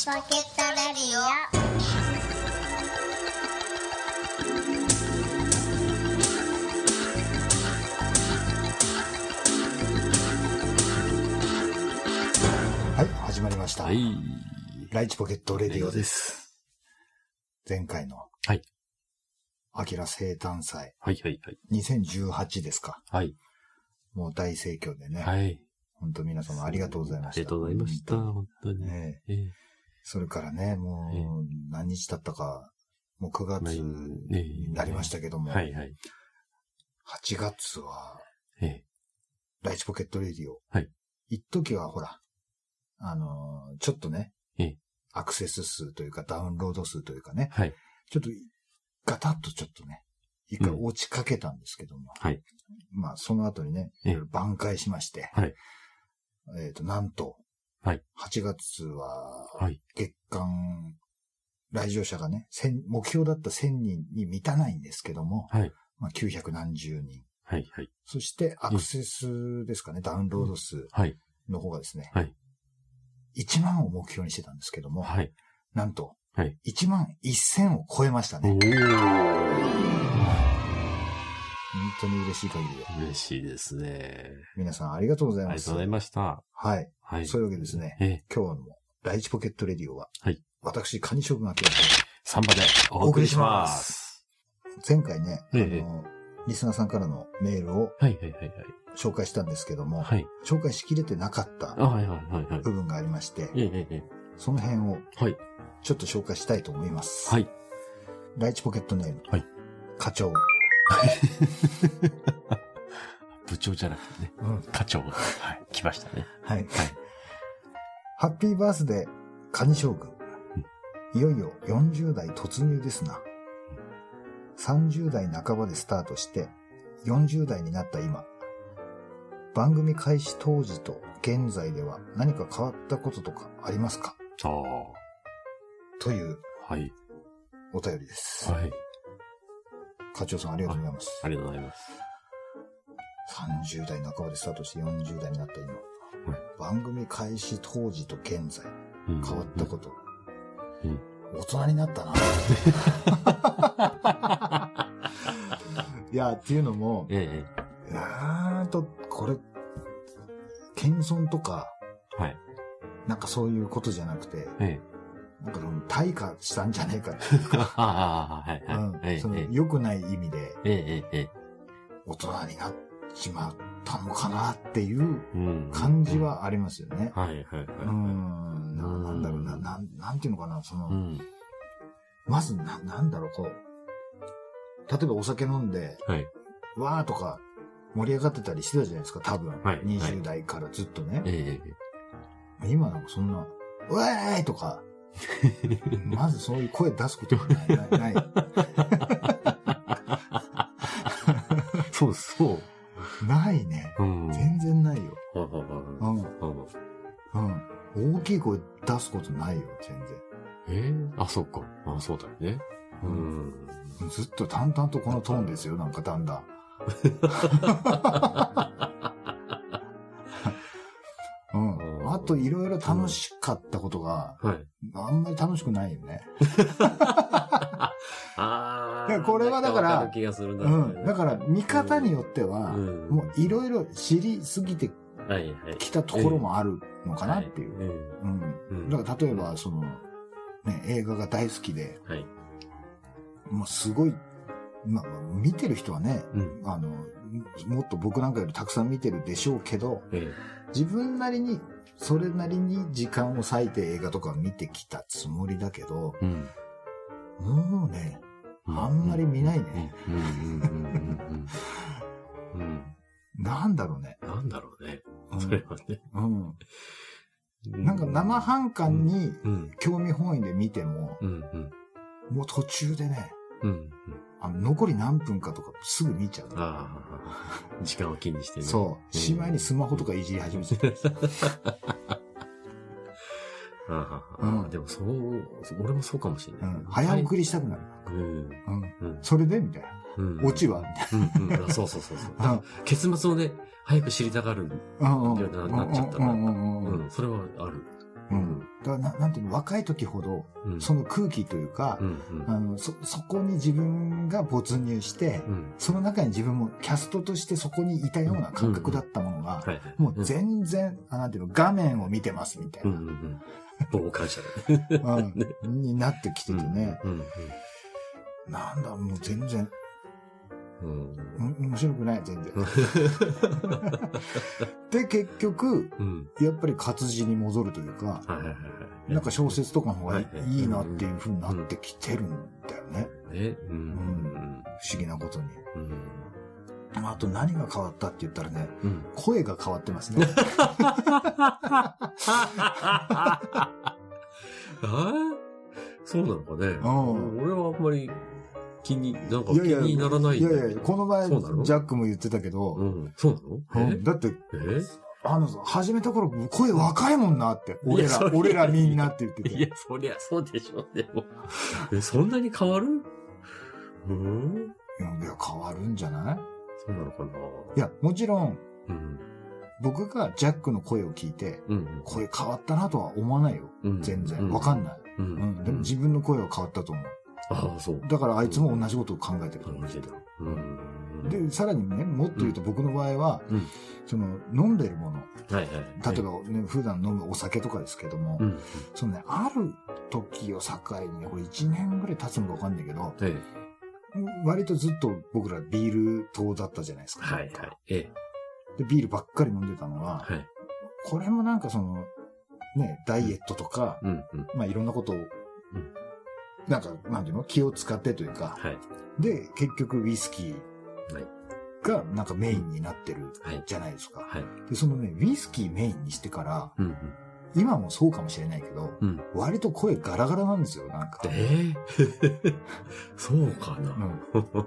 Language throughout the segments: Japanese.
チポケットレディオはい、始まりました。はい。ライチポケットレディオで。です前回の。はい。アキラ生誕祭。はい、はい、はい。2018ですか。はい。もう大盛況でね。はい。本当皆様ありがとうございました。ありがとうございました。本本当に。ねええそれからね、もええう何日経ったか、もう9月になりましたけども、はい、はい。8月はええライチポケットレディオ。はい。一時はほら、あのーちょっとね、ええアクセス数というかダウンロード数というかね、はい。ちょっと、ガタッとちょっとね、一回落ちかけたんですけども。はい。まあ、その後にね、挽回しまして。はい。えっ、と、なんと、はい。8月は、はい。月間、来場者がね、1000目標だった1000人に満たないんですけども、はい。まあ、900何十人。はい、はい。そして、アクセスですかね、ダウンロード数はい。の方がですね、はい。1万を目標にしてたんですけども、はい。なんと、はい。1万1000を超えましたおね。ー。本当に嬉しい限りで。嬉しいですね。皆さんありがとうございます。ありがとうございました。はい。はい。そういうわけですね。ええ。今日の第一ポケットレディオは、はい。私、カニ将軍がサンバでお送りします。前回ね、あええの、リスナーさんからのメールをはい、はい、はい、はい。紹介したんですけども、はい。紹介しきれてなかったあ、はい、はい、はい、はい。部分がありまして、その辺をえ。はい。ちょっと紹介したいと思います。はい。第一ポケットネーム、はい課長。部長じゃなくてね。うん課長。はい。来ましたね。はい。はい。ハッピーバースデー、カニ将軍。いよいよ40代突入ですな。30代半ばでスタートして、40代になった今。番組開始当時と現在では何か変わったこととかありますか？ああ。というはい。お便りです。はい。課長さんありがとうございます。ありがとうございます。30代半ばでスタートして40代になった今。番組開始当時と現在うん変わったこと。うん大人になったな。いや、っていうのも、ええ。うーんと、これ、謙遜とか、はい。なんかそういうことじゃなくて、ええ。なんかその退化したんじゃないかってい、はい。うんええそのええ良くない意味でええ、ええ。大人になっちまったのかなっていううん感じ。はありますよね。はい、はい、はい。うーん、ななんだろうな、うんなん、なんていうのかな、その、うん。まずな、なんだろう、こう、例えばお酒飲んで、はい。わーとか盛り上がってたりしてたじゃないですか、多分。はい20代からずっとね。ええ、今なんかそんな、うわーいとか、まずそういう声出すことがない。ない そうそう。ないね。うん。全然ないよ。大きい声出すことないよ、全ええあ、そうか。あ、そうだよね。う然。ん。ずっと淡々とこのトーンですよ、なんかだんだん。と、いろいろ楽しかったことが、はい。あんまり楽しくないよね。あいやこれはだからわる気がするな。うん。だから、見方によっては、うんもういろいろ知りすぎて。きたところもあるのかなっていう。うんだから、例えば、その、ね、映画が大好きで、はい。もうすごい、まあ、見てる人はね、うん。あの、もっと僕なんかよりたくさん見てるでしょうけど、え自分なりに、それなりに時間を割いて映画とか見てきたつもりだけど、え。うん。もうね、あんまり見ないね。うん。うん。うん。うん。うん。なんだろうね。なんだろうね。うんそれはね。うん。なんか生半可にうん。興味本位で見ても、うん。うん。もう途中でね、うん。あの残り何分かとかすぐ見ちゃう。時間を気にしてね。そう。しまいにスマホとかいじり始めちゃう。ああでもそう、俺もそうかもしれうない。ん。早送りしたくなる。うん。うん。うん。それでみたいな。うん。オチはみたいうん。うん。あそうそうそうそう。な。結末をね、早く知りたがる。うん。うん。ななっちゃったな。うん。それはある。うん。だからな、なんていうの、若い時ほど、うん。その空気というかう、んうん。あの、そ、そこに自分が没入して、うん。その中に自分もキャストとしてそこにいたような感覚だったものが、はいはい。もう全然、あなんていうの、画面を見てますみたいうんうな、んうん。傍観者でね。うんになってきててね、うんうんなんだ、もう全然、うん。うん面白くない、全然。で、結局、うん。やっぱり活字に戻るというか。なんか小説とかの方がいはいなっていう風になってきてるんだよね。ね。うん。不思議なことに。うん。あと何が変わったって言ったらね、うん。声が変わってますね。ああそうなのかね。ん俺はあんまり気に、なんか気にならないいやいや、この前、ジャックも言ってたけど、うん。そうなの？うんだって、え？えあの、始めた頃、声若いもんなって。俺ら俺らみんなって言っていやて。、そりゃそうでしょ、でも。え、そんなに変わる？うん？いや、変わるんじゃない？そうなのかな？いや、もちろん、うん。僕がジャックの声を聞いて、うん。声変わったなとは思わないよ。うん。全然。わかんない。ううんん。でも自分の声は変わったと思う。ああ、そう。だからあいつも同じことを考えてると思う感じだ。うん。で、さらにね、もっと言うと僕の場合は、うんその、飲んでるもの、はいはい。例えばね、普段飲むお酒とかですけども、うん。そのね、ある時を境にね、これ1年ぐらい経つのかわかんないけど、え割とずっと僕らビール党だったじゃないですえ。か。はいはい。ええ。で、ビールばっかり飲んでたのは、はい。これもなんかその、ね、ダイエットとか、うんうん。まあいろんなことを、なんか、なんていうの？気を使ってというか、はい。で、結局ウイスキーはい。がなんかメインになってるはい。じゃないですか。はい。で、そのね、ウイスキーメインにしてから、うんうん。今もそうかもしれないけど、うん。割と声ガラガラなんですよ、なんか。ええ そうかな。うん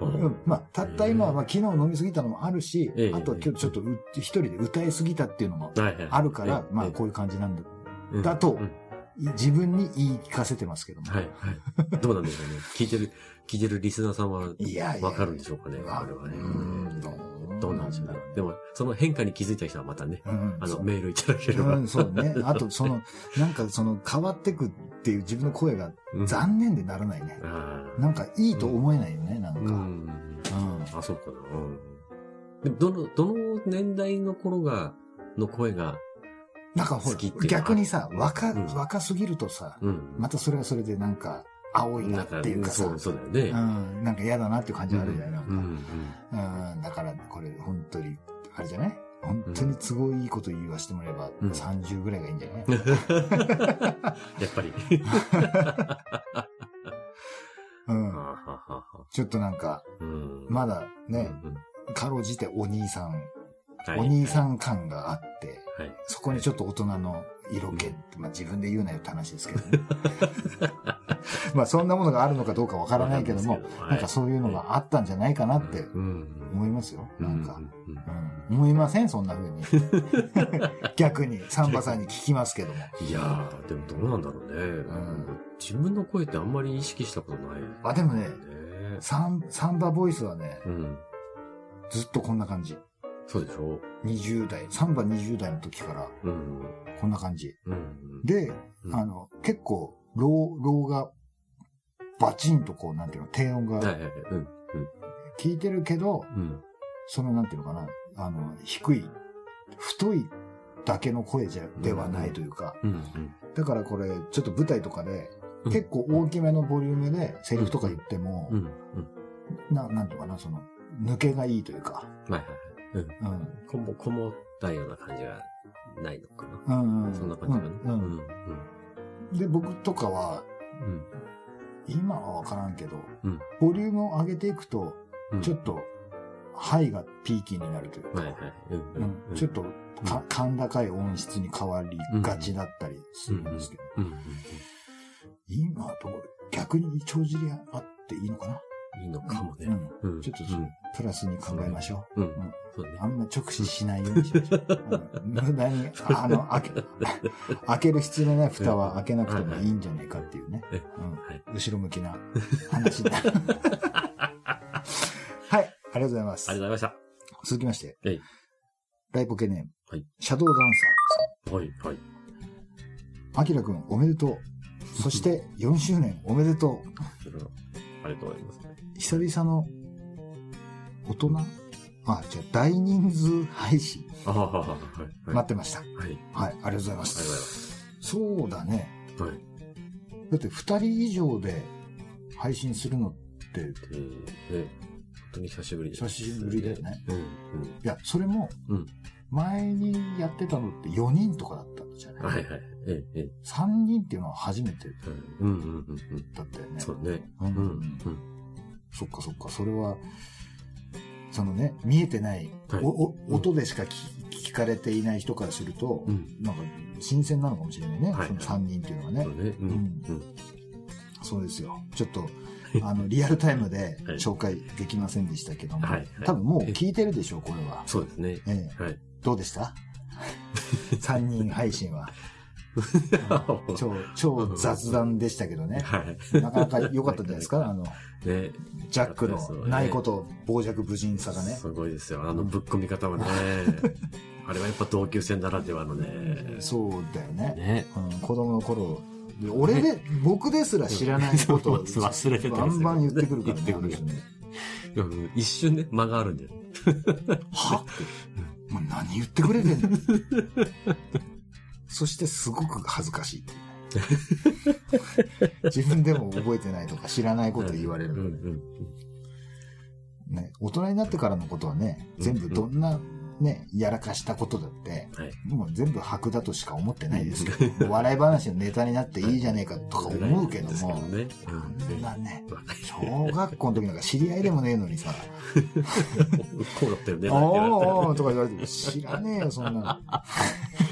うんまあ、たった今は、まあ、昨日飲みすぎたのもあるし、ええあとは今日ちょっとう一人で歌いすぎたっていうのも。あるから、ええまあ、こういう感じなんだ。うんだとうん自分に言い聞かせてますけども。はいはい。どうなんでしょうね。聞いてる、聞いてるリスナーさんはわかるんでしょうかね。わこれはねうん。どうなんでしょうね。でも、その変化に気づいた人はまたね、うんあの、メールいただければ。うん、そうね。あと、その、なんかその変わってくっていう自分の声がうん残念でならないね。ああなんかいいと思えないよね、なんか。ううん。ん。あ、そうかな。うん。でも、どの、どの年代の頃が、の声が、なんかほら、逆にさ、若、うん若すぎるとさ、うん。またそれはそれでなんか、青いなっていうかさ、そう、そうだよね。うん、なんか嫌だなっていう感じがあるじゃない、なんか。ううんん。だから、これ、本当に、あれじゃない？本当に都合いいこと言わせてもらえば、うん30ぐらいがいいんじゃない、うん。やっぱり。うん。ちょっとなんか、うん。まだね、うんかろうじてお兄さん、はいお兄さん感があって、はい。そこにちょっと大人の色気って、まあ自分で言うなよって話ですけどね。まあそんなものがあるのかどうかわからないけども、なんかそういうのがあったんじゃないかなってうん。思いますよ。なんか。思いません？そんな風に。逆に、サンバさんに聞きますけども。いやー、でもどうなんだろうね。ん自分の声ってあんまり意識したことない。あ、でもね、ねサン、サンバボイスはね、うん。ずっとこんな感じ。そうでしょ？20代、サンバ20代の時からうん。こんな感じ。うん。で、うんあの、結構、ロー、ローが、バチンとこう、なんていうの、低音がはいてるけど、うん。その、なんていうのかな、あの、低い、太いだけの声じゃ、ではないというか、うん。だからこれ、ちょっと舞台とかで、うん結構大きめのボリュームでセリフとか言ってもうん。う、ん。うん。な、なんていうのかな、その、抜けがいいというか、はいはいはい。うん。うん。こも、こもったような感じがないのかな。うんうん。そんな感じがね。うんうんうん。で、僕とかは、うん。今はわからんけど、うんボリュームを上げていくと、うん。ちょっと、ハイがピーキーになるというか、はいはい。ちょっとか、甲高い音質に変わりがちだったりするんですけど、うん。うん。今はどう逆に帳尻あっていいのかな、いいのかもね。うんうん。ちょっとそれプラスに考えましょう。うん。んそうね。あんま直視しないようにしましょう。うん無駄に、あの、開け、開ける必要のない蓋は開けなくてもいいんじゃないかっていうね。えうんはい。後ろ向きな話だ。はい、ありがとうございますありがとうございま続きまして、ライポケネーム、はいシャドウダンサーさん。はい、はい。あきらくんおめでとう。そして 4周年おめでとう。ありがとうございます。久々の大人？あ、じゃあ大人数配信はい。はい。待ってました。はい。ありはい、ありがとうございま。すそうだね。す。はい。だって2人以上で配信するのって、いえー、ね、本当に久しぶりです。久しぶりだよね。うん、うん。や、それもうん、前にやってたのって4人とかだったんじゃない、はいはい。ええ、ええ。3人っていうのは初めてうん、うん、うん、うん。だったよね。そうね。ううんん、うん。そっかそっか、それは、そのね、見えてない、はいおお音でしか聞聞かれていない人からすると、うん。なんか新鮮なのかもしれないね、はいその3人っていうのはね。そうね。うん、うん。そうですよ。ちょっと、あの、リアルタイムではい紹介できませんでしたけども、はいはい多分もう聞いてるでしょう、これは。そうですね。ええ、はい。どうでした？3人配信は。超、超雑談でしたけどね。はい。なかなか良かったんじゃないですか？あの、ね。ジャックのないこと、傍若無人さがね。すごいですよ。あのぶっ込み方はね。あれはやっぱ同級生ならではのね。そうだよね。ね。うん、子供の頃、で俺で、僕ですら知らないことを忘れてたバンバン言ってくるからね。一瞬ね、間があるんだよ。は？何言ってくれてんの？そしてすごく恥ずかしいっていう。ね 自分でも覚えてないとか知らないこと言われる。ね、大人になってからのことはね、全部どんなね、やらかしたことだって、はい。もう全部白だとしか思ってないですけど、笑い話のネタになっていいじゃねえかとか思うけども、ね。こんなね、うん。若い小学校の時なんか知り合いでもねえのにさ、こうだったよね。おーとか言われても知らねえよ、そんなの。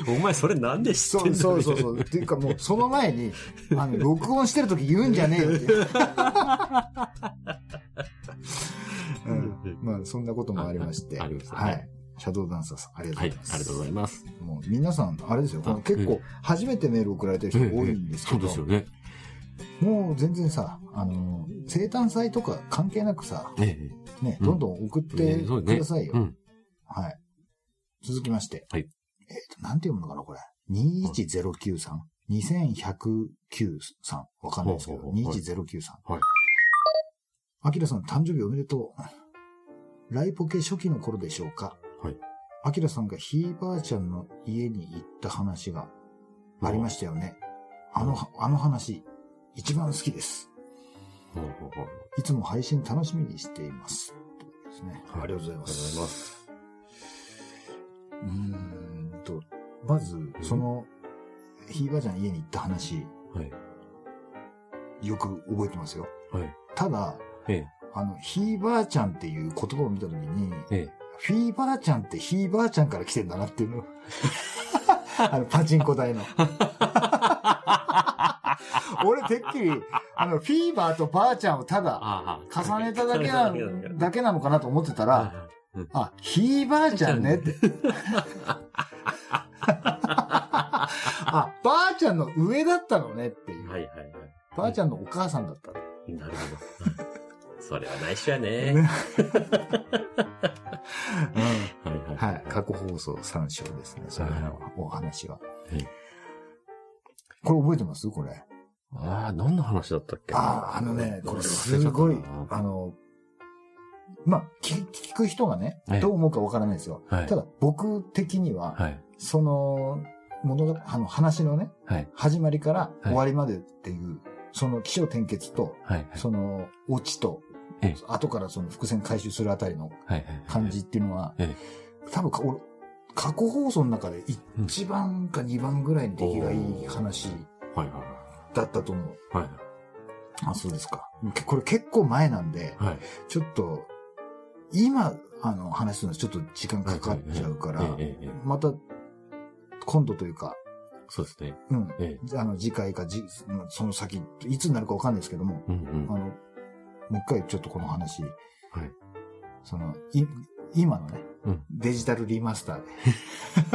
お前それなんで知ってんのそうそうそうそう。っていうかもうその前に、あの、録音してる時言うんじゃねえよって。うん、まあ、そんなこともありまして。あありましたねはい。シャドウダンサーさん、ありがとうはい。ございます。ありがとうございます。もう皆さん、あれですよ。このあ結構うん、初めてメール送られてる人多いんですけど、そうですよね。もう全然さ、あの、生誕祭とか関係なくさ、ええ。ね、うんどんどん送ってくださいよ。うん。はい。続きまして。はい。えっ、と、なんて読むのかな、これ。21093。2109さん。わかんないですけど、ほうほうほう21093。はい。アキラさん、誕生日おめでとう。ライポケ初期の頃でしょうか？はい。アキラさんがひいばあちゃんの家に行った話がありましたよね。あの、あの話、一番好きです。いつも配信楽しみにしています。ですね。はいありがとうございまありがとうございす。ます。うーんと、まず、その、ひいばあちゃん家に行った話、はい。よく覚えてますよ。はい。ただ、ええ。あの、ひいばあちゃんっていう言葉を見たときに、ええ。フィーバーちゃんってひいばあちゃんから来てんだなっていうの。あの、パチンコ台の。俺、てっきり、あの、フィーバーとばあちゃんをただあ重ねただけなの、だけなのかなと思ってたら、ら、あ、ひいばあちゃんねって。あ、ばあちゃんの上だったのねっていう。はいはいはい。ばあちゃんのお母さんだった。なるほど。それは内緒やね。うんはい。はい。過去放送参照ですね。それのお話は。はいこれ覚えてます？これ。ああ、何の話だったっけ？ああ、あのね、これすごい、あの、まあ、聞聞く人がねええ、どう思うかわからないですよ。はいただ、僕的には、はい。その、物語、あの、話のね、はい。始まりからはい終わりまでっていう、その起承転結と、はい。その、オチとええ、後からその伏線回収するあたりのはい。感じっていうのはえ、多分過去放送の中で1番か2番ぐらいに出来がいい話はいはだったと思う。い。はい。あ、そうですか。これ結構前なんで、はい。ちょっと、今、あの、話すのはちょっと時間かかっちゃうからまた、今度というか、そうですね。うん、ええ。あの、次回かじ、その先、いつになるかわかんないですけども、うんうんあ。の、もう一回ちょっとこの話、はい。その、い、今のね、うんデジタルリマスターで。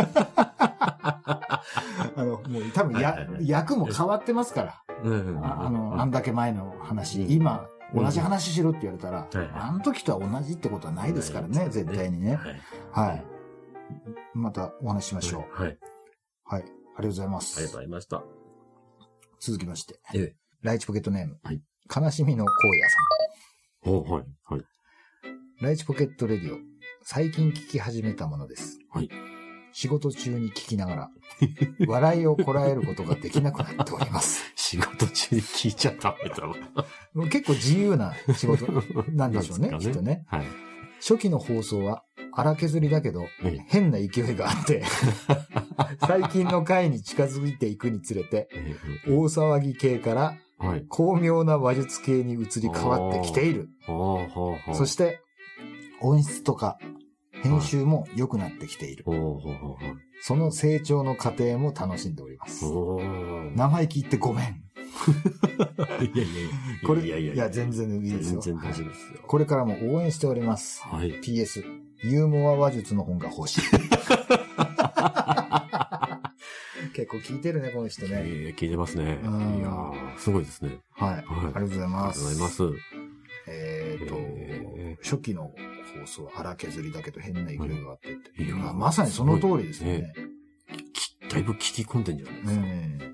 あの、もう多分や、はいはいはい役も変わってますから。うんうんうん。ああの、あんだけ前の話、うん今、うん同じ話しろって言われたら、はいはいあの時とは同じってことはないですからね、絶対にね。はい。はい。またお話ししましょう。はい。はい。ありがとうございます。ありがとうございました。続きまして。ええ。ライチポケットネーム。はい悲しみの荒野さおはい。はい。ん。ライチポケットレディオ。最近聞き始めたものです。はい。仕事中に聞きながら、笑いをこらえることができなくなっております。仕事中に聞いちゃダメだわ。もう結構自由な仕事なんでしょうね、なんですかきっとね。はい。初期の放送は荒削りだけど、ええ変な勢いがあって、最近の回に近づいていくにつれて、え大騒ぎ系からえはい。巧妙な話術系に移り変わってきている。そして、音質とか編集も良くなってきている。その成長の過程も楽しんでおります。生意気言ってごめん。いやいやいや。これ、いやいやいや、全然いいですよ。全然大丈夫ですよ。これからも応援しております。はい。PS、ユーモア話術の本が欲しい。結構聞いてるね、この人ね。ええ聞いてますね。うんいやーすごいですね。はい。はいありがとうございありがます。とうございます。えっ、と、え初期の放送は荒削りだけど変な勢いがあってって、いやまあまさにその通りですよね。きだいぶ聞き込んでんじゃないですか。うん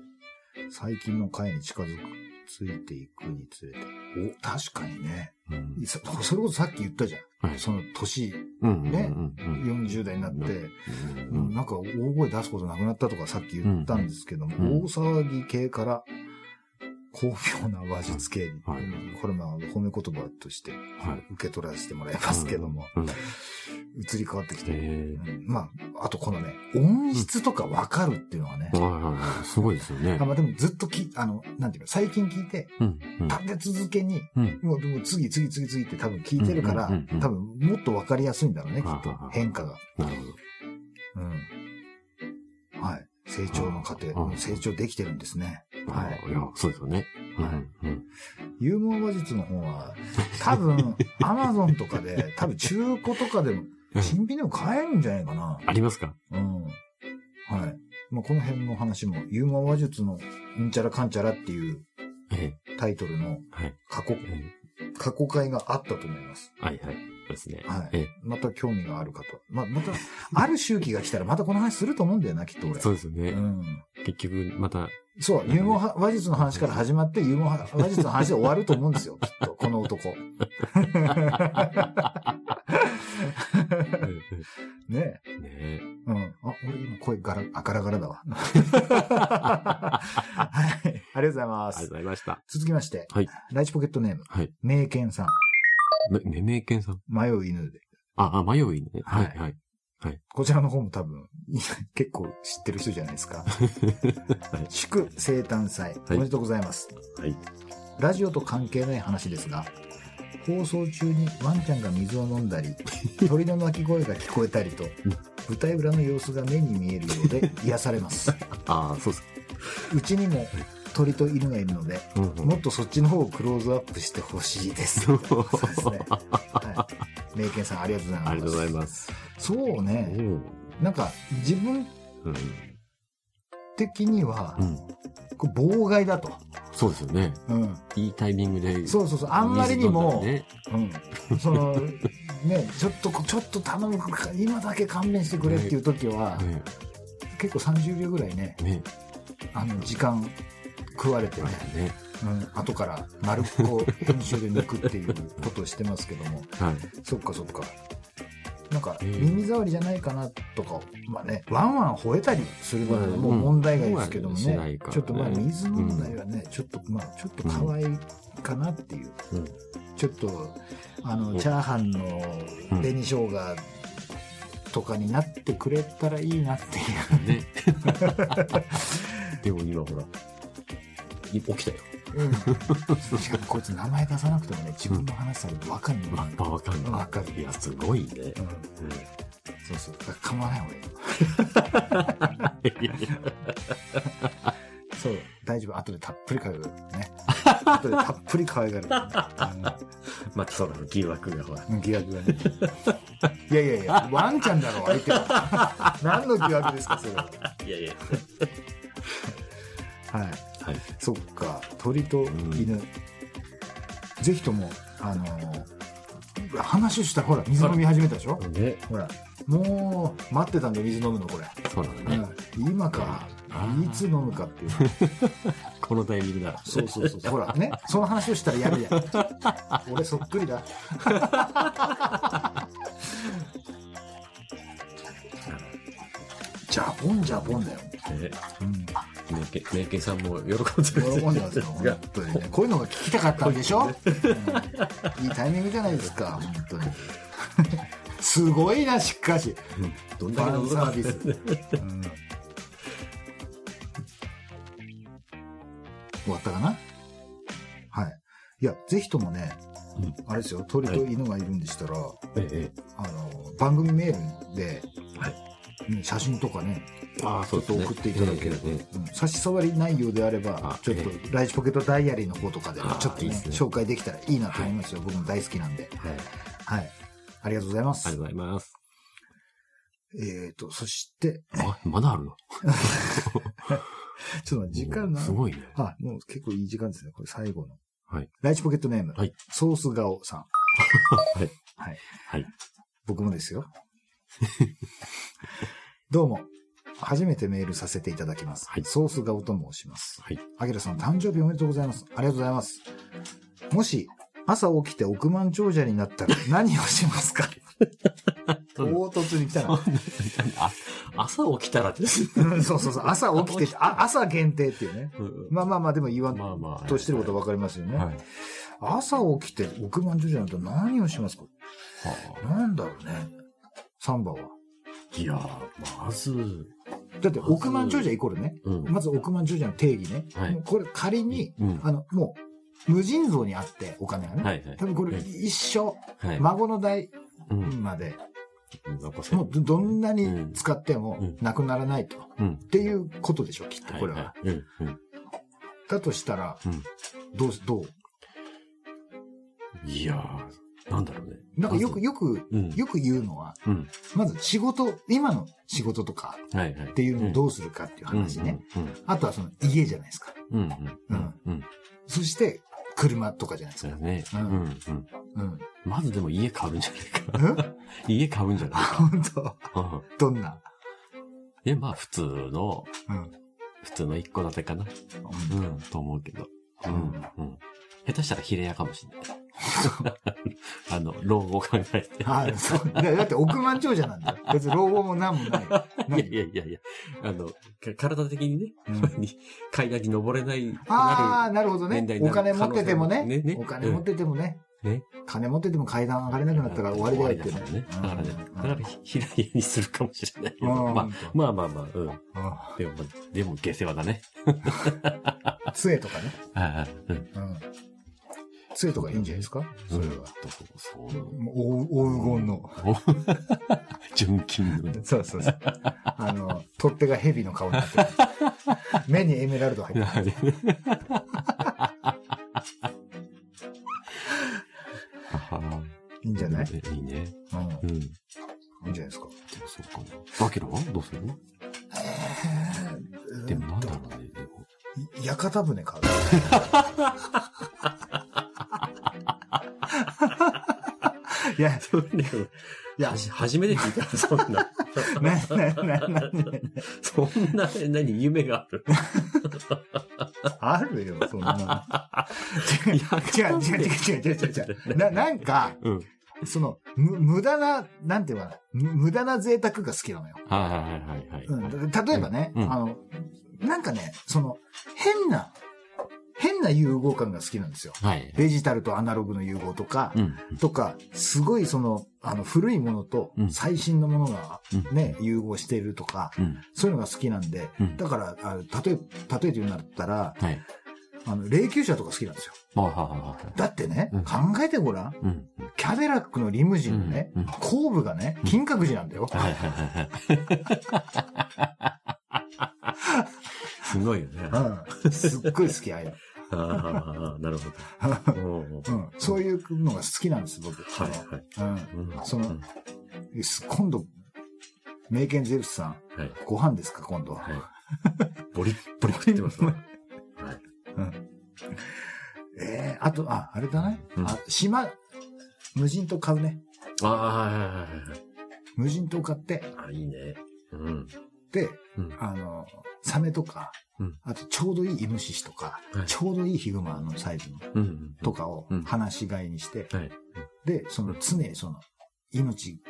最近の回に近づく、ついていくにつれて。お、確かにね。うん。そそれこそさっき言ったじゃん。はい。その年、うんねうんうん。40代になって、うんうんなんか大声出すことなくなったとかさっき言ったんですけども、うん大騒ぎ系から巧妙な話術系に、はい。うん。これまあ褒め言葉としてはい。受け取らせてもらいますけども、うん。移り変わってきて、えうんまあ、あとこのね、音質とかわかるっていうのはねえ、はいはいはい。すごいですよねあ。まあでもずっとき、あの、なんていうか、最近聞いて、うん。うん立て続けに、うん。もうでも次次次次って多分聞いてるから、うんうんうんうん多分もっとわかりやすいんだろうね、きっと。変化が。なるほど。うん。はい。成長の過程、成長できてるんですね。はいい。いや、そうですよね。はいうんうんユーモア話術の本は、多分、アマゾンとかで、多分中古とかでも、新品でも買えるんじゃないかな。ありますか？うん。はい。まあ、この辺の話も、ユーモア話術のうんちゃらかんちゃらっていうええ。タイトルのはい。過去、過去回があったと思います。はいはい。そうですね。はいええ。また興味がある方。まあ、また、ある周期が来たらまたこの話すると思うんだよな、きっと俺。そうですよね。うん。結局、また、そう、ユーモア話術の話から始まって、ユーモア話術の話で終わると思うんですよ、きっと、この男。ねえ。ねえ。うん。あ、俺今声ガラ、あ、ガラガラだわ。はい。ありがとうございますありがとうご。ざいました。続きまして、はい。ライチポケットネーム、はい。名犬さん、め、めめいけんさん。迷う犬で。あ、あ、迷いね。ははいいはい。こちらの方も多分、結構知ってる人じゃないですか。はい。祝生誕祭、おめでとうございます。はい。ラジオと関係ない話ですが、放送中にワンちゃんが水を飲んだり、鳥の鳴き声が聞こえたりと、舞台裏の様子が目に見えるようで癒されます。ああ、そうです。うちにも鳥と犬がいるので、うんうんもっとそっちの方をクローズアップしてほしいです。そうですね。はい。名犬さんありがとうございます。ありがとうございます。そうおね。ーなんか、自分うん。的にはう、ん。妨害だと。そうですよね。うん。いいタイミングで。そうそうそう。あんまりにも、水飲んだうん。その、ね、ちょっとこ、ちょっと頼むから、今だけ勘弁してくれっていう時は、りね。結構30秒ぐらいね、ね。ね。あの、時間食われてね、ね。うん、後から丸っこ編集で抜くっていうことをしてますけども、はい。そっかそっか。なんか、えー耳障りじゃないかなとか、まあね、ワンワン吠えたりするのはうんもう問題外ですけどもねか、らねちょっとまあ水飲んだりはね、ちょっとまあ、ちょっと可愛いかなっていう。うんちょっと、あの、うんチャーハンの紅生姜とかになってくれたらいいなっていう。ね。でも今ほら、い起きたよ。うん。しかもこいつ名前出さなくてもね、自分の話されて分かんない。わ、わかんない。わかるいや、すごいね。うん。そうそう。だから構わない俺。そう、大丈夫。後でたっぷり可愛がる。ね。後でたっぷり可愛がる。まあ、その疑惑がほら。うん、疑惑がね。いやいやいや、ワンちゃんだろ、相手は。何の疑惑ですか、それは。いやいや。はい。はい。そっか、鳥と犬。ぜひとも、あのー話をしたらほら、水飲み始めたでしょ？ね。ほら、もう、待ってたんで水飲むの、これ。そうなのね。うん今か、いつ飲むかっていう。このタイミングだ。そうそうそう。ほらね、その話をしたらやるやん。俺そっくりだ。ジャポンジャポンだよ。えうん。名犬名犬さんも喜んでる喜んでますよ。本当にね。こういうのが聞きたかったんでしょ、うんいいタイミングじゃないですか、本当に。すごいな、しかし。どんフだけのサービス。うん終わったかな？はい。いや、ぜひともね、うんあれですよ、鳥と犬がいるんでしたら、ええ。あの、番組メールで、はいうん写真とかね、ああ、ちょっと送っていただけると、ええええうん差し障りないようであればあ、ちょっとえライチポケットダイアリーの方とかで、あちょっとね紹介できたらいいなと思いますよ。僕も大好きなんで。はい。はい。ありがとうございます。ありがとうございます。えっと、そして、あ、まだあるの？ちょっと時間な。すごいね。あ、もう結構いい時間ですね。これ最後の。はい。ライチポケットネーム。はいソース顔さん。はい。はい。はい。僕もですよ。どうも。初めてメールさせていただきます。はいソース顔と申します。はい。アキラさん、誕生日おめでとうございます。ありがとうございます。もし、朝起きて億万長者になったら 何をしますか？唐突に来たな。あ朝起きたらです。うんそうそうそう。朝起きて、あ朝限定っていうね。うんまあまあまあ、でも言わんまあまあ。としてることはわかりますよね。はい。朝起きて億万長者になったら何をしますか？はなんだろうね。サンバは。あいやー、まず、だって億万長者イコールね。うん。まず億万長者の定義ね。はいこれ仮に、うん。あの、もう、無尽蔵にあって、お金がね。はいはい。多分これはい一生、はい。孫の代うん。まで、残せもうどどんなに使ってもうんなくならないと。うん。っていうことでしょ、きっとこれは。いいうん。うん。だとしたら、うんどう、どう？いやー、なんだろうね。なんかよく、よく、うん。よく言うのは、うん。まず仕事、今の仕事とかはいはい。っっていうのをどうするかっていう話ね。。うん。あとはその家じゃないですか。うん。うん。うん。うん。そして、車とかじゃないですか。そうだね。ううんん。うん。うん。まずでも家買うんじゃえないか。家買うんじゃないか。本当？うんどんな？え、まあ普通の、うん。普通の一戸建てかな。うん、と思うけど。うん、うん。下手したら平屋かもしれない。あの、老後考えて。はい、そう。だだって億万長者なんだよ。別に老後も何もない。いや何いやいやいや、あの、か体的にね、うんに階段に登れない、ああ、なるほどねお金持っててもねねねお金持っててもね。ね。金持ってても階段上がれなくなったら終わりだよってね。だからね、うんだから平屋にするかもしれないまあ、まあまあまあ、うん。あでも、でも下世話だね。あ 杖とかね。うん。うん。杖とかいいんじゃないですか？それは。そうそう。黄金の。純金の。そうそうそう。あの、取っ手が蛇の顔になってる。目にエメラルド入ってる。いいんじゃない？いいね。うん。いうん。いんじゃないですか？そうかな。アキラはどうするの？でもなんだろうね。でもい屋形船買う。いや、それでもいや初めて聞いた、そんな。な、な、な、な、な、そんな、何、夢がある。あるよ、そんな。違う、違う、違う、違う、違う、違う、違う。な、なんか、うん。その、む、無駄な、なんていうかな、む無駄な贅沢が好きなのよ。はいはいはいはい。うん。例えばね、うんあの、なんかね、その、変な、変な融合感が好きなんですよ。はい。デジタルとアナログの融合とか、うん。とか、すごいその、あの、古いものとうん最新のものがうんね、融合しているとか、うん。そういうのが好きなんで、うんだから、あ例え、例えて言うんだったら、はい。あの、霊柩車とか好きなんですよ。だってね、うん考えてごらん。うん。キャデラックのリムジンのね、後部がね、金閣寺なんだよ。すごいよね。あうん。すっごい好き、ああいうあ、なるほど。そういうのが好きなんです、僕。はいはい。そのうん。うんその今度、メイケンゼルスさん、はい。ご飯ですか、今度。はい。ボリッボリ食ってますね。はい。うん。ええあと、あ、あれだね。うんあ、島、無人島買うね。ああ、はいはいはいはい。無人島買って、あ、いいね。うん。で、うん。あの、サメとか、うんあとちょうどいいイノシシとか、はいちょうどいいヒグマのサイズの。とかをうん話し飼いにして、はい。で、その常にその、命、危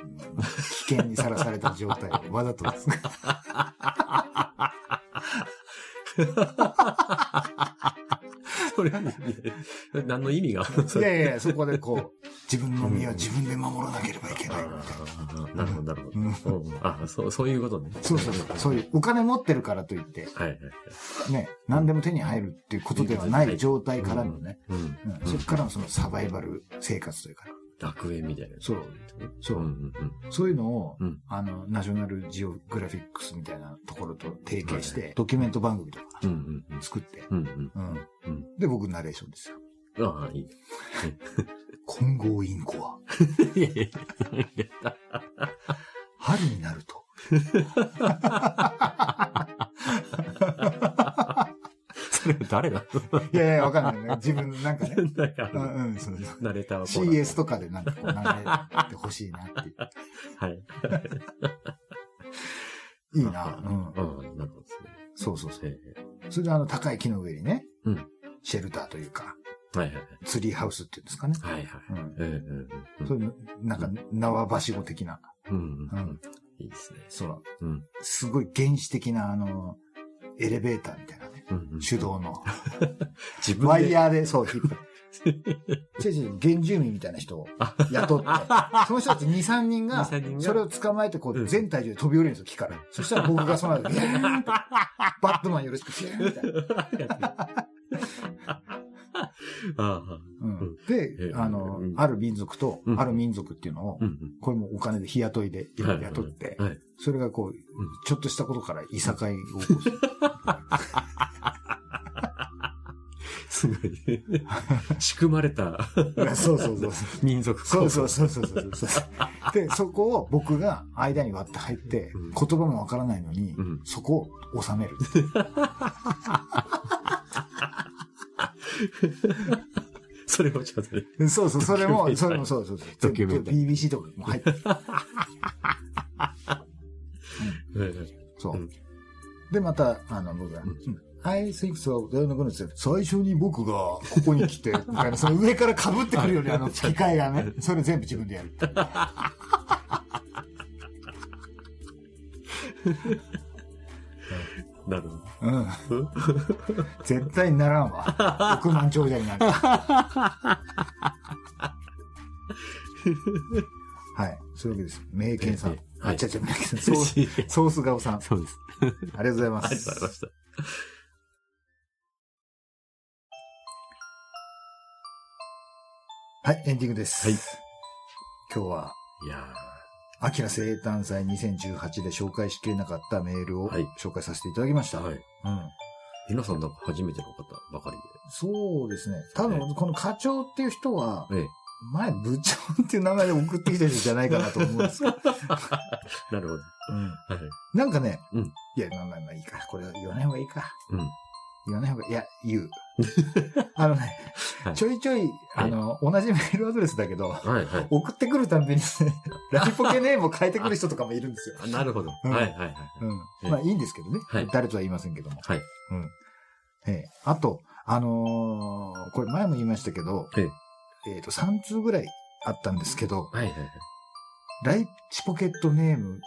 険にさらされた状態をわざとですね。それは、何の意味が？いやいやそこでこう、自分の身は自分で守らなければいけないな。るほど、なるほど。あそう、そういうことね。そうそうそう。そういう、お金持ってるからといって、はいはいはい。ね、何でも手に入るっていうことではない状態からのね、そこからのそのサバイバル生活というか、楽園みたいな。そうそううんうんそういうのを、うんあの、ナショナルジオグラフィックスみたいなところと提携して、ドキュメント番組とかうん。うんうん作って、うん。うんうんうん。うん。で、僕ナレーションですよ。うん。ああ、いい。混合インコは、春になると、誰だいやいや、わかんないね。自分なんかね。うんうん、そうそう。ナレーターは CS とかでなんかこう流れてほしいなっていう。はい。いいな。うん。うん。なるほどですね。そうそうそう。えそれであの高い木の上にね、うんシェルターというか、えはいはいはい。ツリーハウスっていうんですかね。はいはい。うん。ええうんそういうの、なんか縄ばしご的な、うん。ううんん。いいですね。その、うん。すごい原始的なあの、エレベーターみたいなね、うんうん手動の。自分で。ワイヤーで、そう、引っ張る。違う違う、原住民みたいな人を雇って、その人たち2、3人が、2 3人が？それを捕まえて、こう、うん全体重で飛び降りるんですよ、木から。そしたら僕がその後、バットマンよろしく、ビューンみたいな。で、えあのうん、ある民族とう、ん。ある民族っていうのをう、んこれもお金で日雇いではい。雇って。それがこう、ちょっとしたことからいさかいを起こす。すごい。仕組まれたそうそうそうそう。民族そう構そうそうそうそうそう。で、そこを僕が間に割って入って、うん言葉もわからないのに、うんそこを収める。それをちょっとね。そうそう、それも、それもそうそうそう。ドキュメンタリ BBC とかも入ってる。そう。うんで、また、あの、僕が、うんうん I think so. 最初に僕がここに来て、みたいな、その上から被ってくるように、あの、機械がね、それ全部自分でやる。なるほど。うん。絶対にならんわ。億万長者になる。はい。そういうわけです。名犬さんえ。えあ、はい違う違う、名犬さん。ソース、ソース顔さん。そうです。ありがとうございます。ありがとうございました。はい、エンディングです。はい今日は、いやアキラ生誕祭2018で紹介しきれなかったメールをはい紹介させていただきました。ーはい。うん。皆さんなんか初めての方ばかりそうですね。多分、この課長っていう人は、で。ええ。前部長っていう名前で送ってきた人じゃないかなと思うんですけど。なるほど。うん。はい。なんかね、うんいや、まあまあまあいいか。これは言わない方がいいか。うん。言わない方がいい。いや、言う。あのね、はいちょいちょい、あの、同じメールアドレスだけど、はいはい。送ってくるたんびに、ラジポケネームを変えてくる人とかもいるんですよ。あなるほど。うんはいはいはい。うん。まあいいんですけどね。はい誰とは言いませんけども。はい。うん。ええあと、あのーこれ前も言いましたけど、ええっ、と、3通ぐらいあったんですけど、はいはいはい。ライチポケットネーム、はい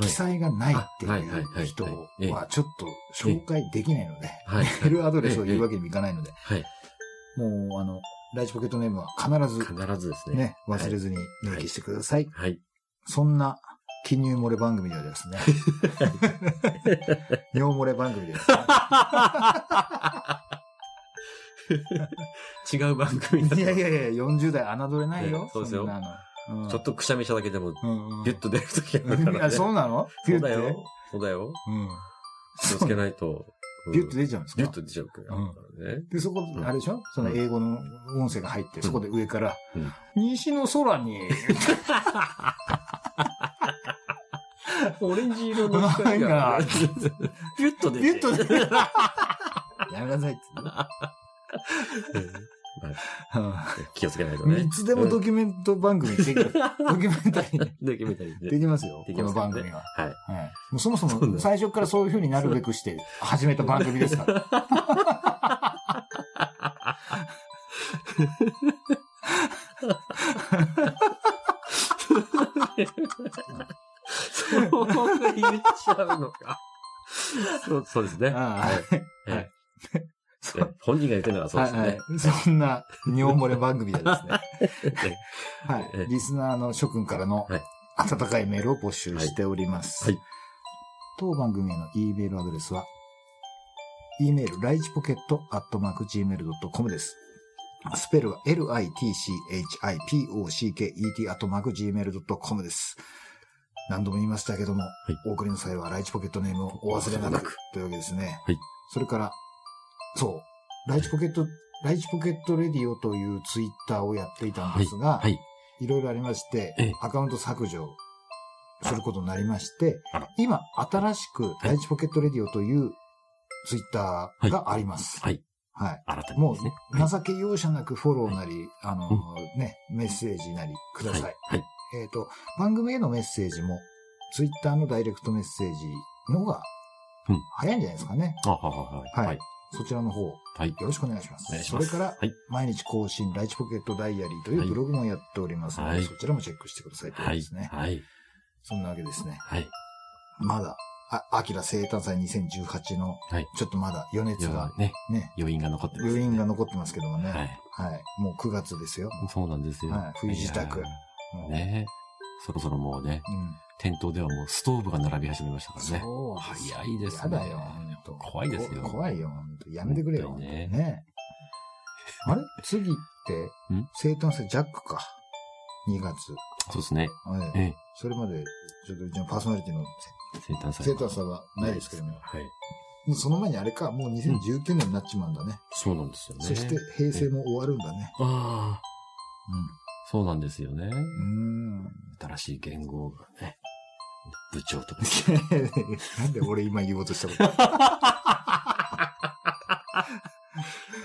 記載がないっていう人はちょっと紹介できないので、はい。メールアドレスを言うわけにもいかないので、はい。もう、あの、ライチポケットネームは必ず必ずですね。ね、忘れずに明記してください。はい。そんな記入漏れ番組ではですね、尿漏れ番組でですね、違う番組いやいやいや、40代侮れないよね。そうですよんなの。うんちょっとくしゃみしただけでも、うんうんギュッと出るときあるからあね。そうなの？そうだよ。そうだよ。うん。気をつけないと。うんビュッと出ちゃうんですか？ビュッと出ちゃうからね。で、そこ、んあれでしょ？その英語の音声が入って、そこで上からうん、西の空に、オレンジ色の光が、ビ ュッと出て。ビュッと出てやめなさいって。うん 気をつけないとね。いつでもドキュメント番組できる。ドキュメンタリードキュメンタリーで。できますよ。この番組は。はい。はい。もうそもそも最初からそういう風になるべくして始めた番組ですから。そう言っちゃうのか。そうそうですね。はい。はい本人が言ってるのはそうですね。はいはい。そんな尿漏れ番組でですね。はえい。リスナーの諸君からのはい温かいメールを募集しております。はいはい当番組への E メールアドレスは、e メール、ライチポケットアットマーク Gmail.com です。スペルは litchipocket アットマーク Gmail.com です。何度も言いましたけども、お送りの際はライチポケットネームをお忘れなくというわけですね。はいそれから、そう、ライチポケット、ライチポケットレディオというツイッターをやっていたんですが、はい。いろいろありましてええ、アカウント削除することになりまして今、新しく、いライチポケットレディオというツイッターがあります。はい。はい。新たにもですね。う、情け容赦なくフォローなり、あの、ね、メッセージなりください。はい。はい。えっ、と、番組へのメッセージも、ツイッターのダイレクトメッセージの方がうん、早いんじゃないですかね。あ、はいはいはい。はいそちらの方、よはい。ろしくお願いします。お願いします。それから、はい。毎日更新、ライチポケットダイアリーというブログもやっておりますので、はいそちらもチェックしてくださいということはいですね。。はい。そんなわけですね。はい。まだ、あ、アキラ生誕祭2018の、はい。ちょっとまだ余熱がね、ね、余韻が残ってます、余韻が残ってますけどもね。ははい。い。もう9月ですよ。そうなんですよ。はい冬支度ねそろそろもうね、うん。店頭ではもうストーブが並び始めましたからね。そう。早いですねやだよ、怖いですよこ怖いよ、やめてくれよ、ねね。あれ？次ってん、生誕祭ジャックか。2月。そうですね。はいええ。それまで、ちょっとうちのパーソナリティの生誕祭。生誕祭はないですけども、はい。もうその前にあれか、もう2019年になっちまうんだね。そうなんですよね。そして平成も終わるんだね。ああ、そうなんですよね。うん。うん。新しい言語がね、部長とか。なんで俺今言おうとしたこと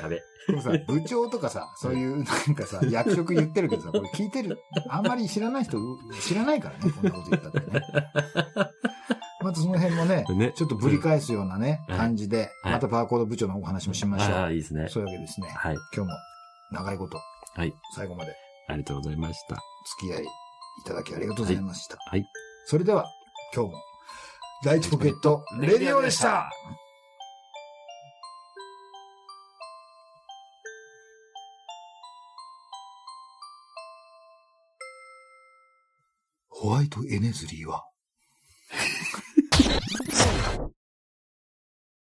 やべ。でもさ、部長とかさ、そういうなんかさ、役職言ってるけどさ、これ聞いてる、あんまり知らない人、知らないからね、こんなこと言ったってね。またその辺もね、ねちょっとぶり返すようなね、はい感じで、はいまたバーコード部長のお話もしましょああ、う。いいですね。そういうわけですね。はい。今日も長いこと、はい。最後までありがとうございました。付き合いいただきありがとうございました。はい。それでは、今日も、第一ポケットレディオでした。ホワイトエネズリーは？